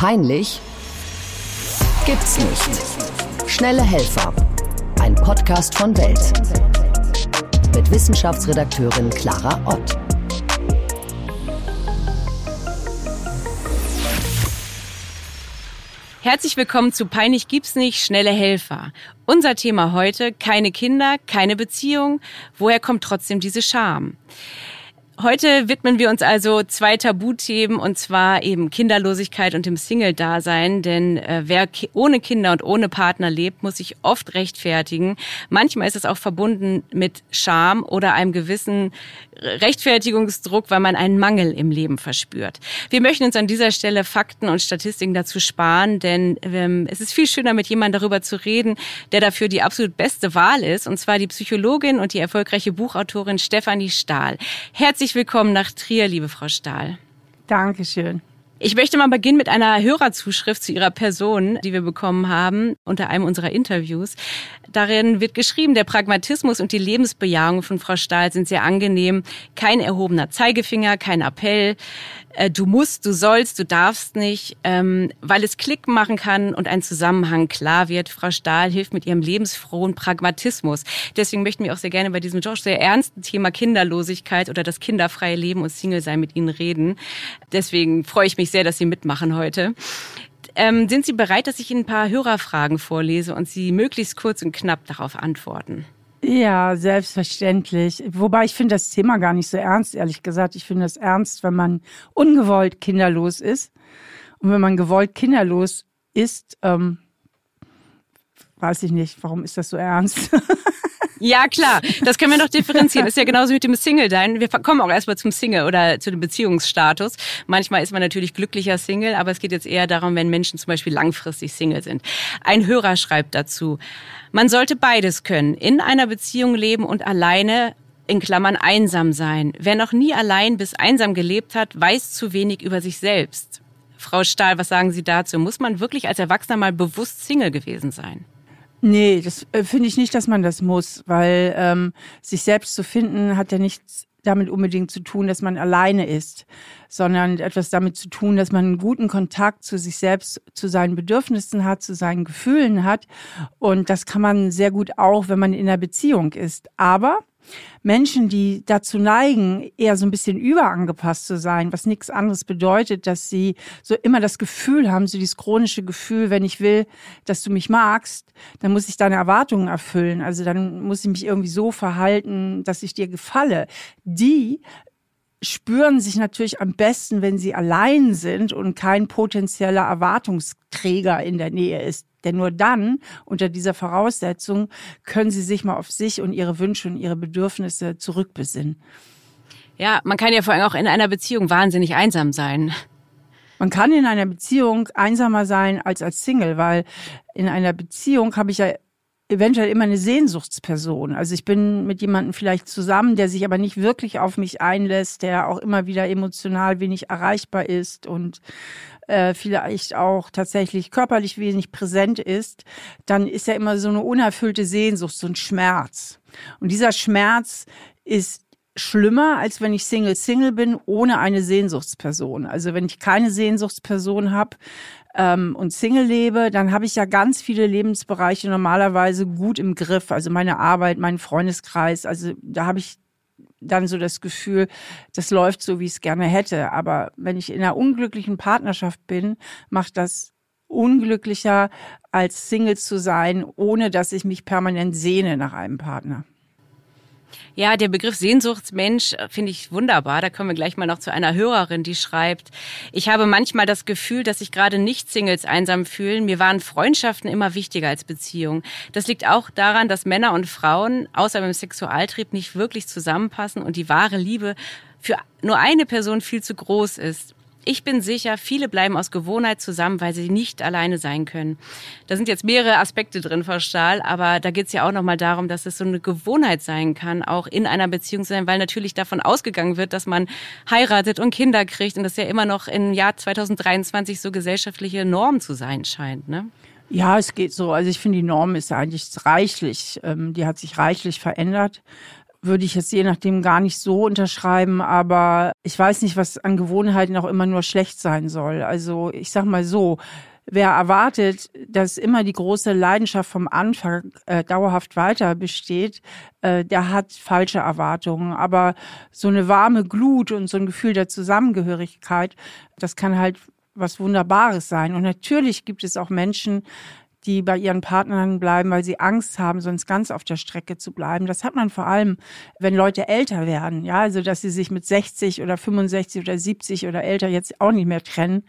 Peinlich gibt's nicht. Schnelle Helfer. Ein Podcast von Welt. Mit Wissenschaftsredakteurin Clara Ott. Herzlich willkommen zu Peinlich gibt's nicht, schnelle Helfer. Unser Thema heute, keine Kinder, keine Beziehung. Woher kommt trotzdem diese Scham? Heute widmen wir uns also zwei Tabuthemen und zwar eben Kinderlosigkeit und dem Single-Dasein. Denn äh, wer ki ohne Kinder und ohne Partner lebt, muss sich oft rechtfertigen. Manchmal ist es auch verbunden mit Scham oder einem gewissen Rechtfertigungsdruck, weil man einen Mangel im Leben verspürt. Wir möchten uns an dieser Stelle Fakten und Statistiken dazu sparen, denn ähm, es ist viel schöner, mit jemandem darüber zu reden, der dafür die absolut beste Wahl ist, und zwar die Psychologin und die erfolgreiche Buchautorin Stefanie Stahl. Herzlich Herzlich willkommen nach Trier, liebe Frau Stahl. Dankeschön. Ich möchte mal beginnen mit einer Hörerzuschrift zu Ihrer Person, die wir bekommen haben unter einem unserer Interviews. Darin wird geschrieben, der Pragmatismus und die Lebensbejahung von Frau Stahl sind sehr angenehm. Kein erhobener Zeigefinger, kein Appell. Äh, du musst, du sollst, du darfst nicht, ähm, weil es Klick machen kann und ein Zusammenhang klar wird. Frau Stahl hilft mit ihrem lebensfrohen Pragmatismus. Deswegen möchten wir auch sehr gerne bei diesem Josh sehr ernsten Thema Kinderlosigkeit oder das kinderfreie Leben und Single-Sein mit Ihnen reden. Deswegen freue ich mich sehr, dass Sie mitmachen heute. Ähm, sind Sie bereit, dass ich Ihnen ein paar Hörerfragen vorlese und Sie möglichst kurz und knapp darauf antworten? Ja, selbstverständlich. Wobei ich finde das Thema gar nicht so ernst, ehrlich gesagt. Ich finde es ernst, wenn man ungewollt kinderlos ist. Und wenn man gewollt kinderlos ist, ähm, weiß ich nicht, warum ist das so ernst? Ja, klar. Das können wir noch differenzieren. Ist ja genauso mit dem Single-Dein. Wir kommen auch erstmal zum Single oder zu dem Beziehungsstatus. Manchmal ist man natürlich glücklicher Single, aber es geht jetzt eher darum, wenn Menschen zum Beispiel langfristig Single sind. Ein Hörer schreibt dazu, man sollte beides können. In einer Beziehung leben und alleine in Klammern einsam sein. Wer noch nie allein bis einsam gelebt hat, weiß zu wenig über sich selbst. Frau Stahl, was sagen Sie dazu? Muss man wirklich als Erwachsener mal bewusst Single gewesen sein? Nee, das äh, finde ich nicht, dass man das muss, weil ähm, sich selbst zu finden hat ja nichts damit unbedingt zu tun, dass man alleine ist, sondern etwas damit zu tun, dass man einen guten Kontakt zu sich selbst, zu seinen Bedürfnissen hat, zu seinen Gefühlen hat. Und das kann man sehr gut auch, wenn man in einer Beziehung ist. Aber Menschen, die dazu neigen, eher so ein bisschen überangepasst zu sein, was nichts anderes bedeutet, dass sie so immer das Gefühl haben, so dieses chronische Gefühl, wenn ich will, dass du mich magst, dann muss ich deine Erwartungen erfüllen. Also dann muss ich mich irgendwie so verhalten, dass ich dir gefalle. Die spüren sich natürlich am besten, wenn sie allein sind und kein potenzieller Erwartungsträger in der Nähe ist. Denn nur dann, unter dieser Voraussetzung, können sie sich mal auf sich und ihre Wünsche und ihre Bedürfnisse zurückbesinnen. Ja, man kann ja vor allem auch in einer Beziehung wahnsinnig einsam sein. Man kann in einer Beziehung einsamer sein als als Single, weil in einer Beziehung habe ich ja eventuell immer eine Sehnsuchtsperson. Also ich bin mit jemandem vielleicht zusammen, der sich aber nicht wirklich auf mich einlässt, der auch immer wieder emotional wenig erreichbar ist und äh, vielleicht auch tatsächlich körperlich wenig präsent ist, dann ist ja immer so eine unerfüllte Sehnsucht, so ein Schmerz. Und dieser Schmerz ist schlimmer, als wenn ich Single-Single bin, ohne eine Sehnsuchtsperson. Also wenn ich keine Sehnsuchtsperson habe, ähm, und Single lebe, dann habe ich ja ganz viele Lebensbereiche normalerweise gut im Griff. Also meine Arbeit, mein Freundeskreis. Also da habe ich dann so das Gefühl, das läuft so, wie ich es gerne hätte. Aber wenn ich in einer unglücklichen Partnerschaft bin, macht das unglücklicher als Single zu sein, ohne dass ich mich permanent sehne nach einem Partner. Ja, der Begriff Sehnsuchtsmensch äh, finde ich wunderbar. Da kommen wir gleich mal noch zu einer Hörerin, die schreibt, ich habe manchmal das Gefühl, dass sich gerade Nicht-Singles einsam fühlen. Mir waren Freundschaften immer wichtiger als Beziehungen. Das liegt auch daran, dass Männer und Frauen außer beim Sexualtrieb nicht wirklich zusammenpassen und die wahre Liebe für nur eine Person viel zu groß ist. Ich bin sicher, viele bleiben aus Gewohnheit zusammen, weil sie nicht alleine sein können. Da sind jetzt mehrere Aspekte drin, Frau Stahl, aber da geht es ja auch nochmal darum, dass es so eine Gewohnheit sein kann, auch in einer Beziehung zu sein, weil natürlich davon ausgegangen wird, dass man heiratet und Kinder kriegt und das ja immer noch im Jahr 2023 so gesellschaftliche Norm zu sein scheint. Ne? Ja, es geht so. Also ich finde, die Norm ist eigentlich reichlich, ähm, die hat sich reichlich verändert würde ich jetzt je nachdem gar nicht so unterschreiben, aber ich weiß nicht, was an Gewohnheiten auch immer nur schlecht sein soll. Also ich sag mal so, wer erwartet, dass immer die große Leidenschaft vom Anfang äh, dauerhaft weiter besteht, äh, der hat falsche Erwartungen. Aber so eine warme Glut und so ein Gefühl der Zusammengehörigkeit, das kann halt was Wunderbares sein. Und natürlich gibt es auch Menschen, die bei ihren Partnern bleiben, weil sie Angst haben, sonst ganz auf der Strecke zu bleiben. Das hat man vor allem, wenn Leute älter werden, ja, also dass sie sich mit 60 oder 65 oder 70 oder älter jetzt auch nicht mehr trennen,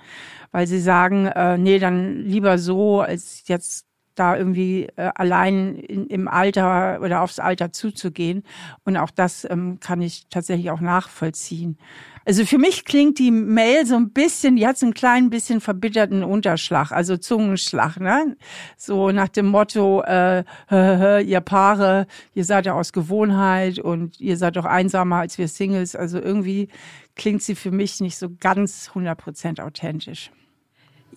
weil sie sagen, äh, nee, dann lieber so, als jetzt da irgendwie äh, allein in, im Alter oder aufs Alter zuzugehen. Und auch das ähm, kann ich tatsächlich auch nachvollziehen. Also für mich klingt die Mail so ein bisschen, die hat so einen kleinen bisschen verbitterten Unterschlag, also Zungenschlag, ne? So nach dem Motto, äh, hö, ihr Paare, ihr seid ja aus Gewohnheit und ihr seid doch einsamer als wir Singles. Also irgendwie klingt sie für mich nicht so ganz 100 Prozent authentisch.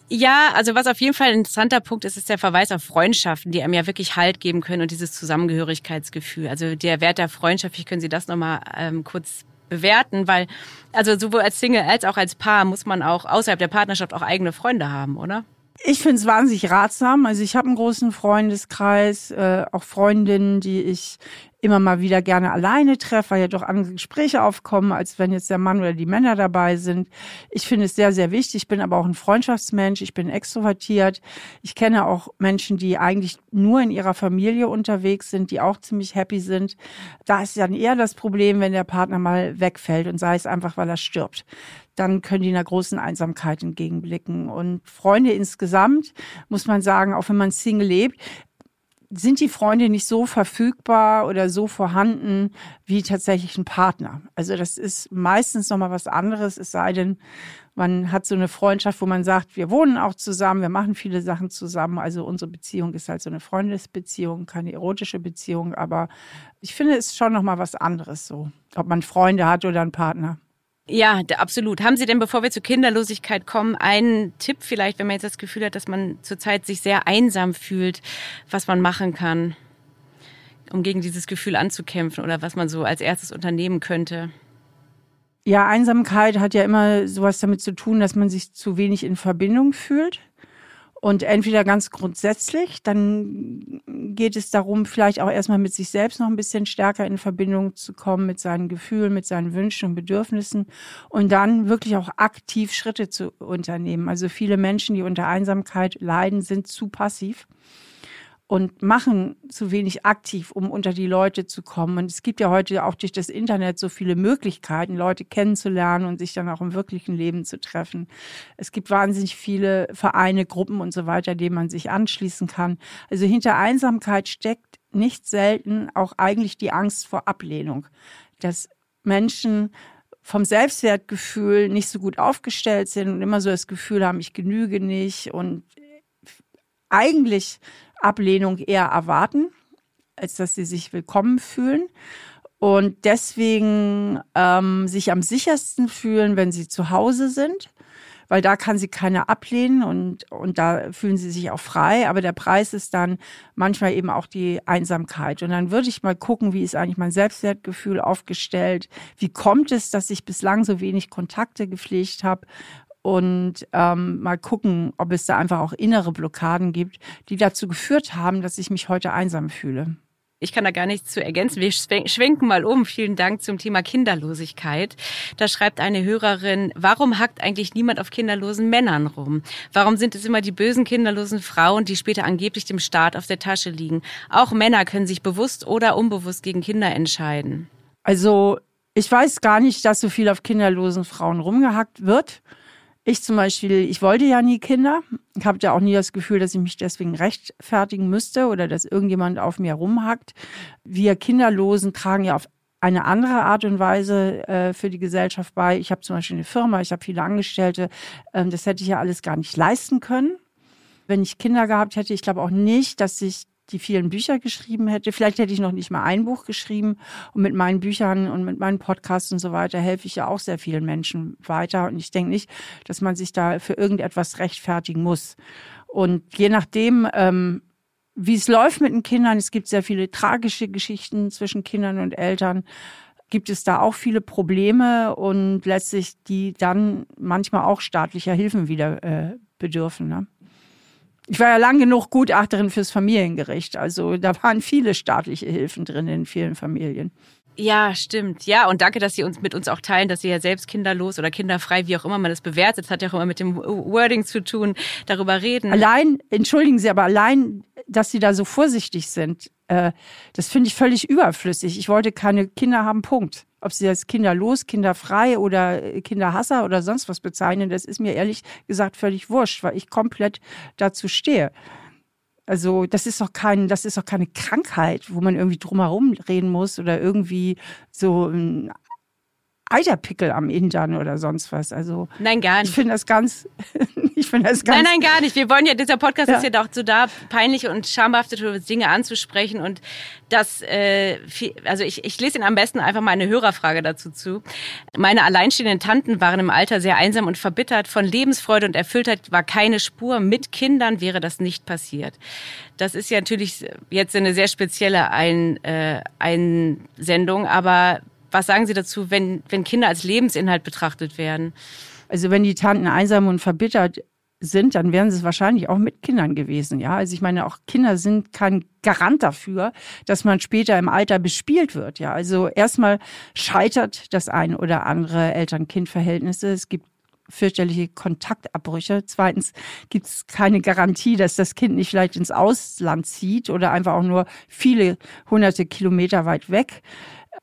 Ja, also was auf jeden Fall ein interessanter Punkt ist, ist der Verweis auf Freundschaften, die einem ja wirklich Halt geben können und dieses Zusammengehörigkeitsgefühl. Also der Wert der Freundschaft, wie können Sie das nochmal ähm, kurz bewerten? Weil, also sowohl als Single als auch als Paar muss man auch außerhalb der Partnerschaft auch eigene Freunde haben, oder? Ich finde es wahnsinnig ratsam. Also ich habe einen großen Freundeskreis, äh, auch Freundinnen, die ich immer mal wieder gerne alleine treffe, weil ja doch andere Gespräche aufkommen, als wenn jetzt der Mann oder die Männer dabei sind. Ich finde es sehr, sehr wichtig. Ich bin aber auch ein Freundschaftsmensch. Ich bin extrovertiert. Ich kenne auch Menschen, die eigentlich nur in ihrer Familie unterwegs sind, die auch ziemlich happy sind. Da ist dann eher das Problem, wenn der Partner mal wegfällt und sei es einfach, weil er stirbt dann können die einer großen Einsamkeit entgegenblicken. Und Freunde insgesamt, muss man sagen, auch wenn man Single lebt, sind die Freunde nicht so verfügbar oder so vorhanden wie tatsächlich ein Partner. Also das ist meistens nochmal was anderes, es sei denn, man hat so eine Freundschaft, wo man sagt, wir wohnen auch zusammen, wir machen viele Sachen zusammen. Also unsere Beziehung ist halt so eine Freundesbeziehung, keine erotische Beziehung. Aber ich finde, es ist schon nochmal was anderes so, ob man Freunde hat oder einen Partner. Ja, absolut. Haben Sie denn, bevor wir zur Kinderlosigkeit kommen, einen Tipp vielleicht, wenn man jetzt das Gefühl hat, dass man zurzeit sich sehr einsam fühlt, was man machen kann, um gegen dieses Gefühl anzukämpfen oder was man so als erstes unternehmen könnte? Ja, Einsamkeit hat ja immer sowas damit zu tun, dass man sich zu wenig in Verbindung fühlt. Und entweder ganz grundsätzlich, dann geht es darum, vielleicht auch erstmal mit sich selbst noch ein bisschen stärker in Verbindung zu kommen, mit seinen Gefühlen, mit seinen Wünschen und Bedürfnissen und dann wirklich auch aktiv Schritte zu unternehmen. Also viele Menschen, die unter Einsamkeit leiden, sind zu passiv und machen zu wenig aktiv, um unter die Leute zu kommen. Und es gibt ja heute auch durch das Internet so viele Möglichkeiten, Leute kennenzulernen und sich dann auch im wirklichen Leben zu treffen. Es gibt wahnsinnig viele Vereine, Gruppen und so weiter, denen man sich anschließen kann. Also hinter Einsamkeit steckt nicht selten auch eigentlich die Angst vor Ablehnung, dass Menschen vom Selbstwertgefühl nicht so gut aufgestellt sind und immer so das Gefühl haben, ich genüge nicht und eigentlich Ablehnung eher erwarten, als dass sie sich willkommen fühlen. Und deswegen ähm, sich am sichersten fühlen, wenn sie zu Hause sind, weil da kann sie keiner ablehnen und, und da fühlen sie sich auch frei. Aber der Preis ist dann manchmal eben auch die Einsamkeit. Und dann würde ich mal gucken, wie ist eigentlich mein Selbstwertgefühl aufgestellt? Wie kommt es, dass ich bislang so wenig Kontakte gepflegt habe? Und ähm, mal gucken, ob es da einfach auch innere Blockaden gibt, die dazu geführt haben, dass ich mich heute einsam fühle. Ich kann da gar nichts zu ergänzen. Wir schwenken mal um. Vielen Dank zum Thema Kinderlosigkeit. Da schreibt eine Hörerin, warum hackt eigentlich niemand auf kinderlosen Männern rum? Warum sind es immer die bösen kinderlosen Frauen, die später angeblich dem Staat auf der Tasche liegen? Auch Männer können sich bewusst oder unbewusst gegen Kinder entscheiden. Also ich weiß gar nicht, dass so viel auf kinderlosen Frauen rumgehackt wird. Ich zum Beispiel, ich wollte ja nie Kinder. Ich habe ja auch nie das Gefühl, dass ich mich deswegen rechtfertigen müsste oder dass irgendjemand auf mir rumhackt. Wir Kinderlosen tragen ja auf eine andere Art und Weise äh, für die Gesellschaft bei. Ich habe zum Beispiel eine Firma, ich habe viele Angestellte. Ähm, das hätte ich ja alles gar nicht leisten können. Wenn ich Kinder gehabt hätte, ich glaube auch nicht, dass ich die vielen Bücher geschrieben hätte. Vielleicht hätte ich noch nicht mal ein Buch geschrieben. Und mit meinen Büchern und mit meinen Podcasts und so weiter helfe ich ja auch sehr vielen Menschen weiter. Und ich denke nicht, dass man sich da für irgendetwas rechtfertigen muss. Und je nachdem, ähm, wie es läuft mit den Kindern. Es gibt sehr viele tragische Geschichten zwischen Kindern und Eltern. Gibt es da auch viele Probleme und letztlich die dann manchmal auch staatlicher Hilfen wieder äh, bedürfen. Ne? Ich war ja lang genug Gutachterin fürs Familiengericht. Also da waren viele staatliche Hilfen drin in vielen Familien. Ja, stimmt. Ja, und danke, dass Sie uns mit uns auch teilen, dass Sie ja selbst kinderlos oder kinderfrei, wie auch immer man das bewertet, das hat ja auch immer mit dem Wording zu tun, darüber reden. Allein, entschuldigen Sie, aber allein, dass Sie da so vorsichtig sind, äh, das finde ich völlig überflüssig. Ich wollte keine Kinder haben, Punkt. Ob Sie das kinderlos, kinderfrei oder Kinderhasser oder sonst was bezeichnen, das ist mir ehrlich gesagt völlig wurscht, weil ich komplett dazu stehe. Also das ist doch kein, das ist doch keine Krankheit, wo man irgendwie drumherum reden muss oder irgendwie so ein Eiterpickel am Hintern oder sonst was. Also nein, gar nicht. Ich finde das ganz, ich finde das ganz. Nein, nein, gar nicht. Wir wollen ja, dieser Podcast ja. ist ja so da, peinliche und schamhafte Dinge anzusprechen und das, äh, also ich, ich lese Ihnen am besten einfach mal eine Hörerfrage dazu zu. Meine alleinstehenden Tanten waren im Alter sehr einsam und verbittert. Von Lebensfreude und Erfülltheit war keine Spur. Mit Kindern wäre das nicht passiert. Das ist ja natürlich jetzt eine sehr spezielle Ein, äh, Einsendung, aber was sagen Sie dazu, wenn, wenn Kinder als Lebensinhalt betrachtet werden? Also wenn die Tanten einsam und verbittert sind, dann wären sie es wahrscheinlich auch mit Kindern gewesen. Ja, also ich meine, auch Kinder sind kein Garant dafür, dass man später im Alter bespielt wird. Ja, also erstmal scheitert das ein oder andere Eltern-Kind-Verhältnisse. Es gibt fürchterliche Kontaktabbrüche. Zweitens gibt es keine Garantie, dass das Kind nicht vielleicht ins Ausland zieht oder einfach auch nur viele hunderte Kilometer weit weg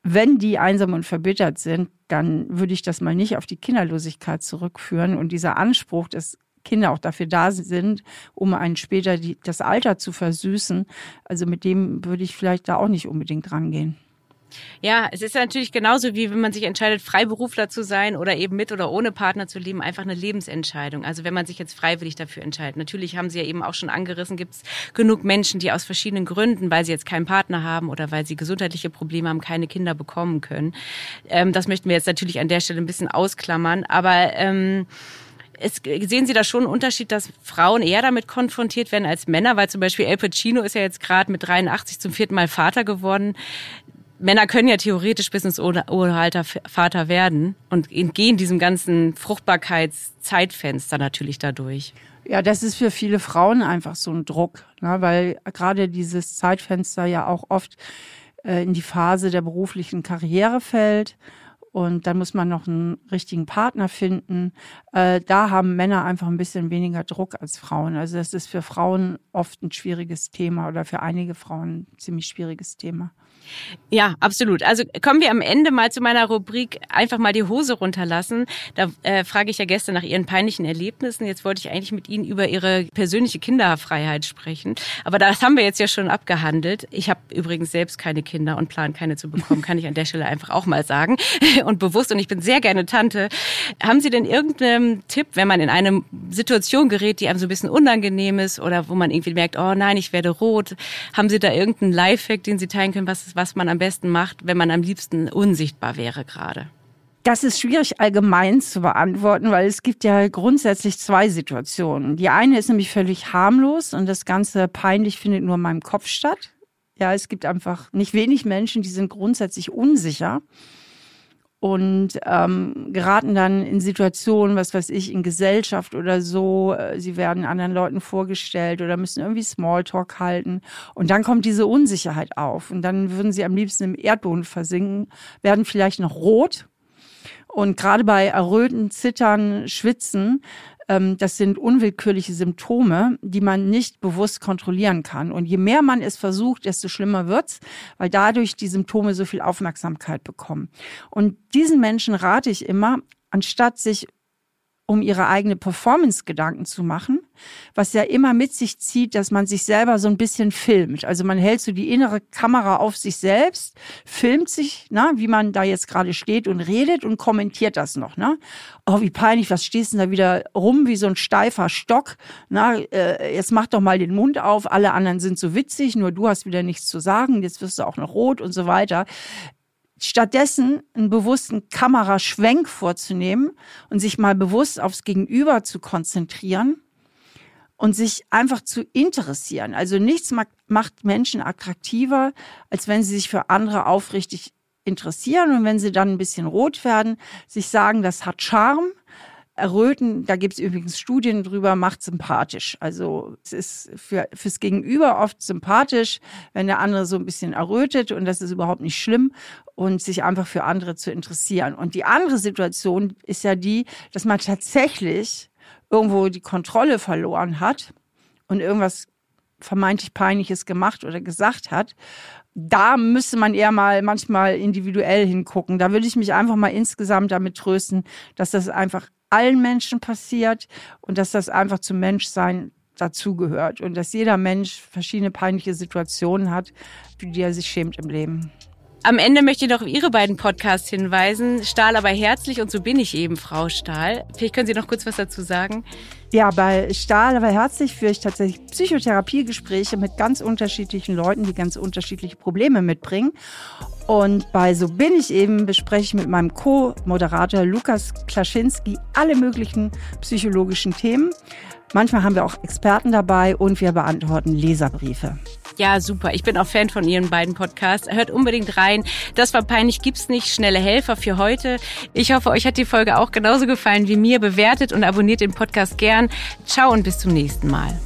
wenn die einsam und verbittert sind, dann würde ich das mal nicht auf die Kinderlosigkeit zurückführen. Und dieser Anspruch, dass Kinder auch dafür da sind, um einen später die, das Alter zu versüßen, also mit dem würde ich vielleicht da auch nicht unbedingt rangehen. Ja, es ist natürlich genauso wie wenn man sich entscheidet, Freiberufler zu sein oder eben mit oder ohne Partner zu leben, einfach eine Lebensentscheidung. Also wenn man sich jetzt freiwillig dafür entscheidet. Natürlich haben Sie ja eben auch schon angerissen, gibt es genug Menschen, die aus verschiedenen Gründen, weil sie jetzt keinen Partner haben oder weil sie gesundheitliche Probleme haben, keine Kinder bekommen können. Ähm, das möchten wir jetzt natürlich an der Stelle ein bisschen ausklammern. Aber ähm, es, sehen Sie da schon einen Unterschied, dass Frauen eher damit konfrontiert werden als Männer? Weil zum Beispiel El Pacino ist ja jetzt gerade mit 83 zum vierten Mal Vater geworden. Männer können ja theoretisch bis ins Uralter Vater werden und gehen diesem ganzen Fruchtbarkeitszeitfenster natürlich dadurch. Ja, das ist für viele Frauen einfach so ein Druck, ne? weil gerade dieses Zeitfenster ja auch oft äh, in die Phase der beruflichen Karriere fällt. Und dann muss man noch einen richtigen Partner finden. Äh, da haben Männer einfach ein bisschen weniger Druck als Frauen. Also das ist für Frauen oft ein schwieriges Thema oder für einige Frauen ein ziemlich schwieriges Thema. Ja, absolut. Also kommen wir am Ende mal zu meiner Rubrik einfach mal die Hose runterlassen. Da äh, frage ich ja gestern nach Ihren peinlichen Erlebnissen. Jetzt wollte ich eigentlich mit Ihnen über Ihre persönliche Kinderfreiheit sprechen. Aber das haben wir jetzt ja schon abgehandelt. Ich habe übrigens selbst keine Kinder und plan keine zu bekommen, kann ich an der Stelle einfach auch mal sagen. Und bewusst, und ich bin sehr gerne Tante. Haben Sie denn irgendeinen Tipp, wenn man in eine Situation gerät, die einem so ein bisschen unangenehm ist oder wo man irgendwie merkt, oh nein, ich werde rot. Haben Sie da irgendeinen Lifehack, den Sie teilen können, was was man am besten macht, wenn man am liebsten unsichtbar wäre gerade? Das ist schwierig allgemein zu beantworten, weil es gibt ja grundsätzlich zwei Situationen. Die eine ist nämlich völlig harmlos und das Ganze peinlich findet nur in meinem Kopf statt. Ja, es gibt einfach nicht wenig Menschen, die sind grundsätzlich unsicher und ähm, geraten dann in Situationen, was weiß ich, in Gesellschaft oder so. Äh, sie werden anderen Leuten vorgestellt oder müssen irgendwie Smalltalk halten. Und dann kommt diese Unsicherheit auf. Und dann würden sie am liebsten im Erdboden versinken, werden vielleicht noch rot. Und gerade bei Erröten, Zittern, Schwitzen das sind unwillkürliche Symptome, die man nicht bewusst kontrollieren kann. Und je mehr man es versucht, desto schlimmer wird's, weil dadurch die Symptome so viel Aufmerksamkeit bekommen. Und diesen Menschen rate ich immer, anstatt sich um ihre eigene Performance Gedanken zu machen, was ja immer mit sich zieht, dass man sich selber so ein bisschen filmt. Also man hält so die innere Kamera auf sich selbst, filmt sich, na, wie man da jetzt gerade steht und redet und kommentiert das noch. Ne? Oh, wie peinlich, was stehst du da wieder rum wie so ein steifer Stock? Na, äh, jetzt mach doch mal den Mund auf, alle anderen sind so witzig, nur du hast wieder nichts zu sagen, jetzt wirst du auch noch rot und so weiter stattdessen einen bewussten Kameraschwenk vorzunehmen und sich mal bewusst aufs Gegenüber zu konzentrieren und sich einfach zu interessieren. Also nichts macht Menschen attraktiver, als wenn sie sich für andere aufrichtig interessieren und wenn sie dann ein bisschen rot werden, sich sagen, das hat Charme. Erröten, da gibt es übrigens Studien drüber, macht sympathisch. Also es ist für, fürs Gegenüber oft sympathisch, wenn der andere so ein bisschen errötet und das ist überhaupt nicht schlimm und sich einfach für andere zu interessieren. Und die andere Situation ist ja die, dass man tatsächlich irgendwo die Kontrolle verloren hat und irgendwas vermeintlich Peinliches gemacht oder gesagt hat da müsste man eher mal manchmal individuell hingucken. Da würde ich mich einfach mal insgesamt damit trösten, dass das einfach allen Menschen passiert und dass das einfach zum Menschsein dazugehört und dass jeder Mensch verschiedene peinliche Situationen hat, für die er sich schämt im Leben. Am Ende möchte ich noch auf Ihre beiden Podcasts hinweisen. Stahl aber herzlich und so bin ich eben, Frau Stahl. Vielleicht können Sie noch kurz was dazu sagen. Ja, bei Stahl aber herzlich führe ich tatsächlich Psychotherapiegespräche mit ganz unterschiedlichen Leuten, die ganz unterschiedliche Probleme mitbringen. Und bei So bin ich eben bespreche ich mit meinem Co-Moderator Lukas Klaschinski alle möglichen psychologischen Themen. Manchmal haben wir auch Experten dabei und wir beantworten Leserbriefe. Ja, super. Ich bin auch Fan von Ihren beiden Podcasts. Hört unbedingt rein. Das war peinlich, gibt's nicht. Schnelle Helfer für heute. Ich hoffe, euch hat die Folge auch genauso gefallen wie mir. Bewertet und abonniert den Podcast gern. Ciao und bis zum nächsten Mal.